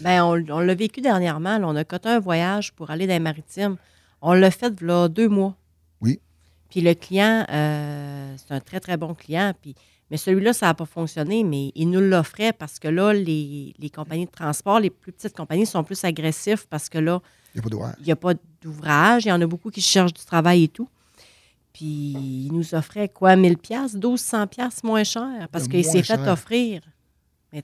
Ben, on, on l'a vécu dernièrement. là. on a coté un voyage pour aller dans les maritimes. On l'a fait là, deux mois. Oui. Puis le client, euh, c'est un très, très bon client. Puis, mais celui-là, ça n'a pas fonctionné, mais il nous l'offrait parce que là, les, les compagnies de transport, les plus petites compagnies sont plus agressifs parce que là, Il n'y a pas d'ouvrage. il n'y a pas d'ouvrage. Il y en a beaucoup qui cherchent du travail et tout. Puis il nous offrait quoi, 1000 pièces, 1200 pièces moins cher parce Le qu'il s'est fait cher. offrir. Mais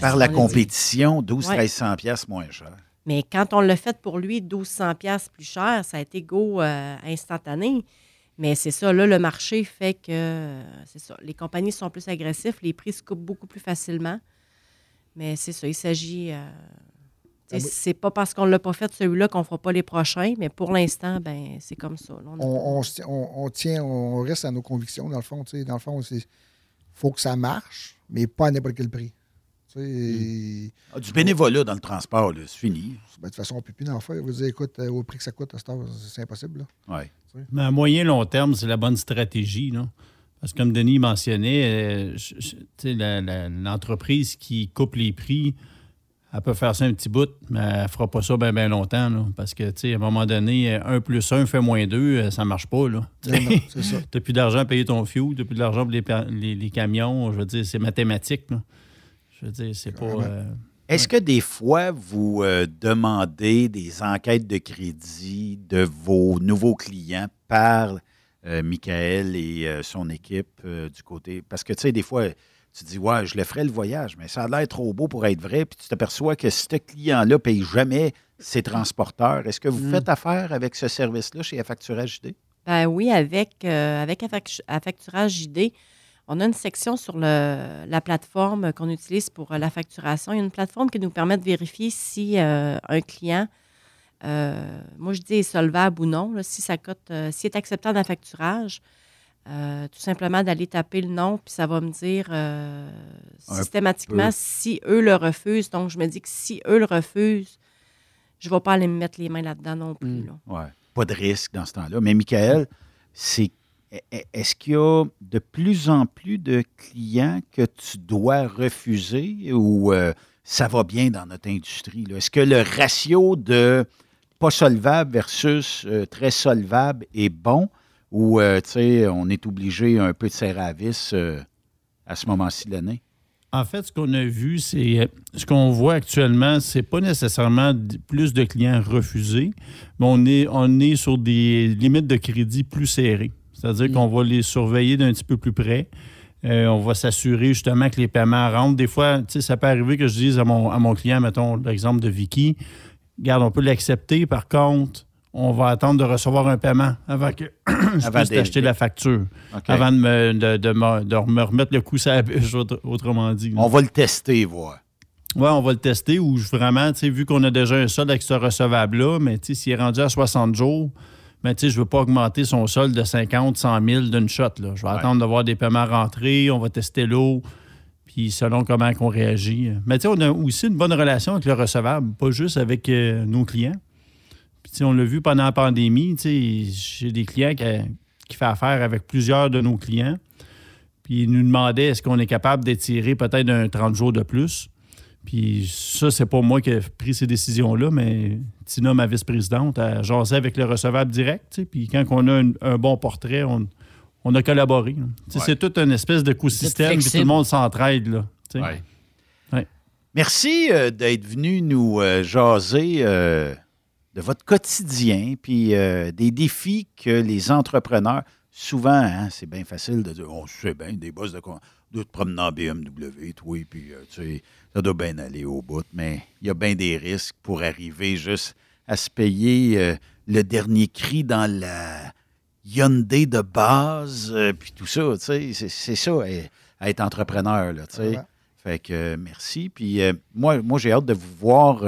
Par la compétition, 12 Ouais. 1300 pièces moins cher. mais quand on l'a fait pour lui, 1200 pièces plus cher, ça a été go euh, instantané. Mais c'est ça, là, le marché fait que, euh, c'est ça, les compagnies sont plus agressives, les prix se coupent beaucoup plus facilement. Mais c'est ça, il s'agit, euh, Tu sais, Ah oui. C'est pas parce qu'on l'a pas fait celui-là qu'on fera pas les prochains, mais pour l'instant, ben c'est comme ça. là. On on, on tient- on- on tient, on reste à nos convictions, dans le fond. tu sais. Dans le fond, il faut que ça marche, mais pas à n'importe quel prix. Tu sais, Ah, du bénévolat dans le transport, c'est fini. ben, de toute façon, on ne peut plus en faire. Vous dire, écoute, euh, au prix que ça coûte c'est impossible. là. Ouais. Mais à moyen long terme, c'est la bonne stratégie. Là. Parce que comme Denis mentionnait, euh, l'entreprise qui coupe les prix, elle peut faire ça un petit bout, mais elle ne fera pas ça bien longtemps. là. parce que, tu sais, à un moment donné, 1 plus 1 fait moins 2, ça ne marche pas. Là. *laughs* C'est ça. Tu n'as plus d'argent à payer ton fuel, tu n'as plus d'argent pour les, pa- les- les camions. Je veux dire, c'est mathématique. là. Je veux dire, c'est pas. Euh, Est-ce que des fois, vous euh, demandez des enquêtes de crédit de vos nouveaux clients par euh, Michael et euh, son équipe euh, du côté? Parce que, tu sais, des fois, tu dis, ouais, je le ferai le voyage, mais ça a l'air trop beau pour être vrai, puis tu t'aperçois que ce client-là ne paye jamais ses transporteurs. Est-ce que vous Mm. faites affaire avec ce service-là chez Affacturage JD? Ben oui, avec, euh, avec Affac- Affacturage JD, on a une section sur le- la plateforme qu'on utilise pour euh, la facturation. Il y a une plateforme qui nous permet de vérifier si euh, un client, euh, moi je dis est solvable ou non, là, si ça coûte, euh, s'il est acceptant d'un facturage. Euh, tout simplement d'aller taper le nom, puis ça va me dire euh, systématiquement peu. si eux le refusent. Donc, je me dis que si eux le refusent, je ne vais pas aller me mettre les mains là-dedans non plus. Mm. là. Ouais. Pas de risque dans ce temps-là. Mais Michael, c'est est-ce qu'il y a de plus en plus de clients que tu dois refuser ou euh, ça va bien dans notre industrie? Est-ce que le ratio de pas solvable versus euh, très solvable est bon? Ou euh, tu sais, on est obligé un peu de serrer à vis euh, à ce moment-ci de l'année? En fait, ce qu'on a vu, c'est ce qu'on voit actuellement, c'est pas nécessairement plus de clients refusés, mais on est, on est sur des limites de crédit plus serrées. C'est-à-dire qu'on va les surveiller d'un petit peu plus près. Euh, on va s'assurer justement que les paiements rentrent. Des fois, tu sais, ça peut arriver que je dise à mon, à mon client, mettons l'exemple de Vicky, regarde, on peut l'accepter, par contre, on va attendre de recevoir un paiement avant que *clears throat* je Avant puisse la facture, avant de me, de, de me- de me remettre le coup sur la bûche, autre- autrement dit. On va le tester, voir. Oui, on va le tester ou je- vraiment, vu qu'on a déjà un solde avec ce recevable-là, mais s'il est rendu à 60 jours, mais tu sais, je ne veux pas augmenter son solde de 50, 100 000 d'une shot. Là. Je vais Ouais. attendre de voir des paiements rentrer, on va tester l'eau, puis selon comment on réagit. Mais tu sais, on a aussi une bonne relation avec le recevable, pas juste avec euh, nos clients. Puis on l'a vu pendant la pandémie, tu sais, j'ai des clients qui, qui font affaire avec plusieurs de nos clients. Puis ils nous demandaient est-ce qu'on est capable d'étirer peut-être un 30 jours de plus? Puis ça, c'est pas moi qui ai pris ces décisions-là, mais Tina, ma vice-présidente, a jasé avec le recevable direct. Puis quand on a un, un bon portrait, on, on a collaboré. Ouais. C'est toute une espèce d'écosystème, puis tout le monde s'entraide. là, tu sais. Ouais. Ouais. Merci euh, d'être venu nous euh, jaser euh, de votre quotidien, puis euh, des défis que les entrepreneurs, souvent, hein, c'est bien facile de dire, on sait bien, des boss de, de te promener en BMW, toi, puis euh, tu sais, ça doit bien aller au bout, mais il y a bien des risques pour arriver juste à se payer euh, le dernier cri dans la Hyundai de base, puis tout ça, tu sais, c'est- ça, eh, être entrepreneur, là, tu sais. Fait que merci. Puis moi, moi j'ai hâte de vous voir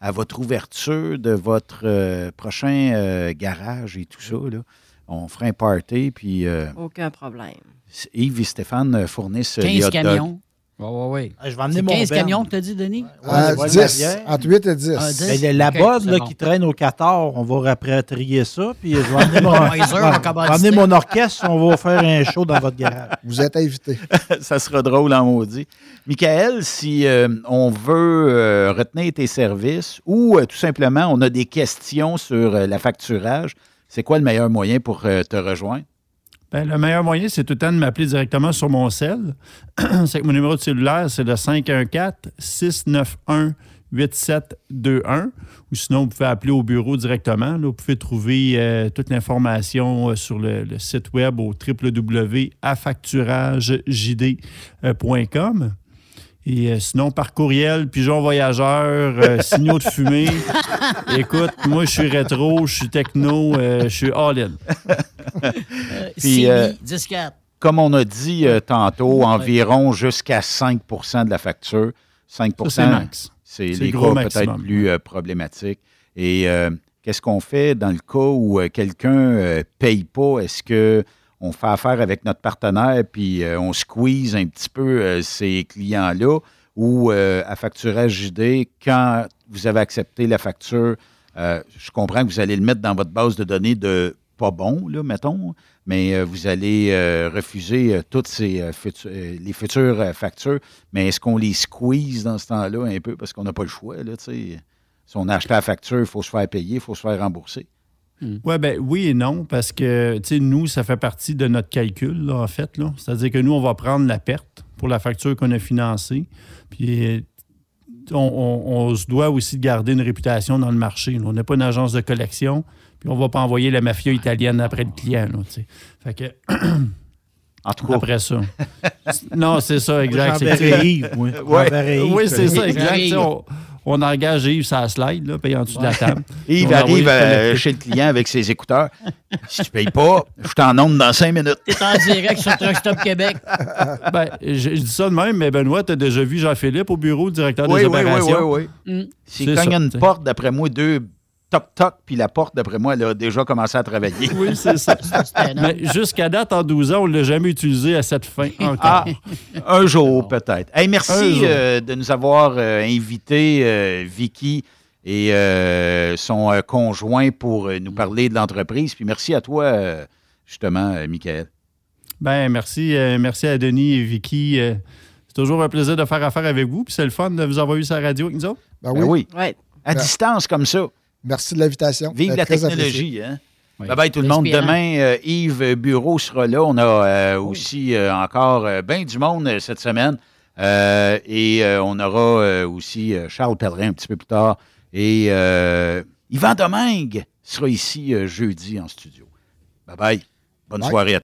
à votre ouverture de votre euh, prochain euh, garage et tout ça. Là. On fera un party, puis euh, Aucun problème. Yves et Stéphane fournissent euh, 15 les hot dogs. camions. Oui, oui, oui. Ah, Je vais amener mon 15 Ben. camions que tu as dit, Denis? À ouais, 10, la bière. entre 8 et 10. Ah, 10. Ben, la- la Ok, bonne c'est là, bon. qui traîne au 14, on va rapatrier ça. Puis je vais amener mon, *laughs* va amener orchestre. On va faire un show dans votre garage. *laughs* Vous êtes invités. *laughs* ça sera drôle en maudit. Michael, si euh, on veut euh, retenir tes services ou euh, tout simplement on a des questions sur euh, la facturage, c'est quoi le meilleur moyen pour euh, te rejoindre? Ben, le meilleur moyen, c'est tout le temps de m'appeler directement sur mon cell. *clears throat* c'est que mon numéro de cellulaire, c'est le 514-691-8721. Ou sinon, vous pouvez appeler au bureau directement. Vous pouvez trouver euh, toute l'information euh, sur le, le site web au www.affacturagejd.com. Et euh, sinon, par courriel, pigeon voyageur, euh, *laughs* signaux de fumée. Écoute, moi, je suis rétro, je suis techno, euh, je suis all-in. Euh, Puis, CB, euh, 10-4. Comme on a dit euh, tantôt, environ jusqu'à 5% de la facture. 5 Ça, c'est max. c'est C'est les gros cas peut-être plus euh, problématiques. Et euh, qu'est-ce qu'on fait dans le cas où euh, quelqu'un ne paye pas? Est-ce que on fait affaire avec notre partenaire puis euh, on squeeze un petit peu euh, ces clients-là ou euh, à facturage JD, quand vous avez accepté la facture, je comprends que vous allez le mettre dans votre base de données de pas bon, là, mettons, mais vous allez refuser toutes ces, les futures factures. Mais est-ce qu'on les squeeze dans ce temps-là un peu parce qu'on n'a pas le choix? Si on a acheté la facture, il faut se faire payer, il faut se faire rembourser. Ouais, ben, oui et non, parce que tu sais, nous, ça fait partie de notre calcul, là, en fait. là. C'est-à-dire que nous, on va prendre la perte pour la facture qu'on a financée. Puis on, on- on se doit aussi de garder une réputation dans le marché. là. On n'est pas une agence de collection, puis on ne va pas envoyer la mafia italienne après le client. là, tu sais. fait que En tout cas, après ça. non, c'est ça, exact. C'est Yves, moi. Ouais. Yves, oui, c'est ça, exact. On, on engage Yves sur la slide, là, payé en dessous de la table. *laughs* Yves arrive euh, chez le client avec ses écouteurs. Si tu ne payes pas, je t'en nombre dans cinq minutes. T'es en direct sur Truck Stop Québec. Ben, je, je dis ça de même, mais Benoît, tu as déjà vu Jean-Philippe au bureau, directeur Oui, des oui, oui, opérations? oui, oui. Mm. S'il C'est cogne ça, une t'sais. porte, d'après moi, deux toc-toc, puis la porte, d'après moi, elle a déjà commencé à travailler. *laughs* Oui, c'est ça. *laughs* Mais jusqu'à date, en 12 ans, on ne l'a jamais utilisé à cette fin *laughs* encore. Ah, un jour peut-être. Hey, merci jour. euh, de nous avoir euh, invité euh, Vicky et euh, son euh, conjoint pour euh, nous parler de l'entreprise. Puis merci à toi, euh, justement, euh, Michael. Ben, merci, euh, merci à Denis et Vicky. euh, c'est toujours un plaisir de faire affaire avec vous. Puis c'est le fun de vous avoir eu sur la radio avec nous autres. Ben Ben oui. oui, Ouais. à Ben, distance comme ça. Merci de l'invitation. Vive C'était la technologie. Hein? Oui. Bye bye tout le monde. Demain, euh, Yves Bureau sera là. On a euh, aussi euh, encore euh, bien du monde euh, cette semaine. Euh, et euh, on aura euh, aussi euh, Charles Pellerin un petit peu plus tard. Et euh, Yvan Domingue sera ici euh, jeudi en studio. Bye bye. Bonne Bye. soirée à